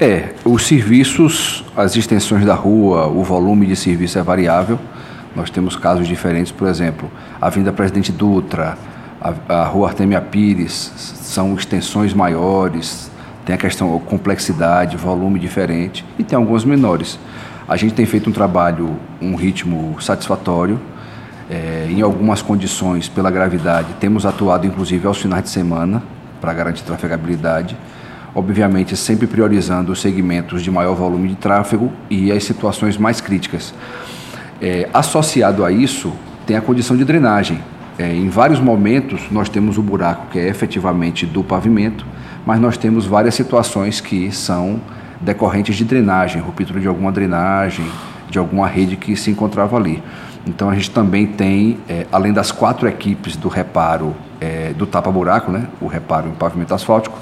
É, os serviços, as extensões da rua, o volume de serviço é variável. Nós temos casos diferentes, por exemplo, a Vinda Presidente Dutra, a, a Rua Artemia Pires, são extensões maiores, tem a questão complexidade, volume diferente, e tem algumas menores. A gente tem feito um trabalho, um ritmo satisfatório, é, em algumas condições, pela gravidade, temos atuado inclusive aos finais de semana para garantir trafegabilidade. Obviamente, sempre priorizando os segmentos de maior volume de tráfego e as situações mais críticas. É, associado a isso, tem a condição de drenagem. É, em vários momentos, nós temos o buraco que é efetivamente do pavimento, mas nós temos várias situações que são decorrentes de drenagem, ruptura de alguma drenagem, de alguma rede que se encontrava ali. Então a gente também tem, é, além das quatro equipes do reparo é, do tapa-buraco, né, o reparo em pavimento asfáltico,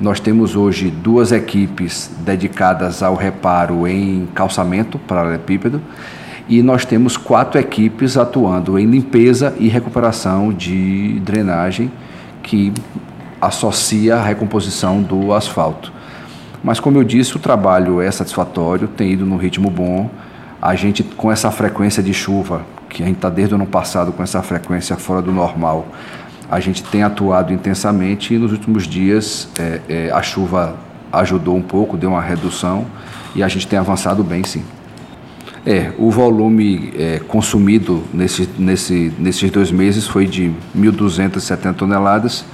nós temos hoje duas equipes dedicadas ao reparo em calçamento paralelepípedo e nós temos quatro equipes atuando em limpeza e recuperação de drenagem que associa a recomposição do asfalto. Mas como eu disse, o trabalho é satisfatório, tem ido no ritmo bom a gente com essa frequência de chuva, que a gente está desde o ano passado com essa frequência fora do normal, a gente tem atuado intensamente e nos últimos dias é, é, a chuva ajudou um pouco, deu uma redução e a gente tem avançado bem sim. É, o volume é, consumido nesse, nesse, nesses dois meses foi de 1.270 toneladas,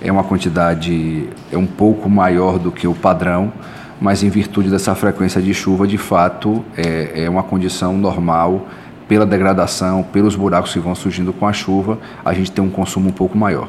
é uma quantidade é um pouco maior do que o padrão, mas em virtude dessa frequência de chuva, de fato, é, é uma condição normal pela degradação, pelos buracos que vão surgindo com a chuva, a gente tem um consumo um pouco maior.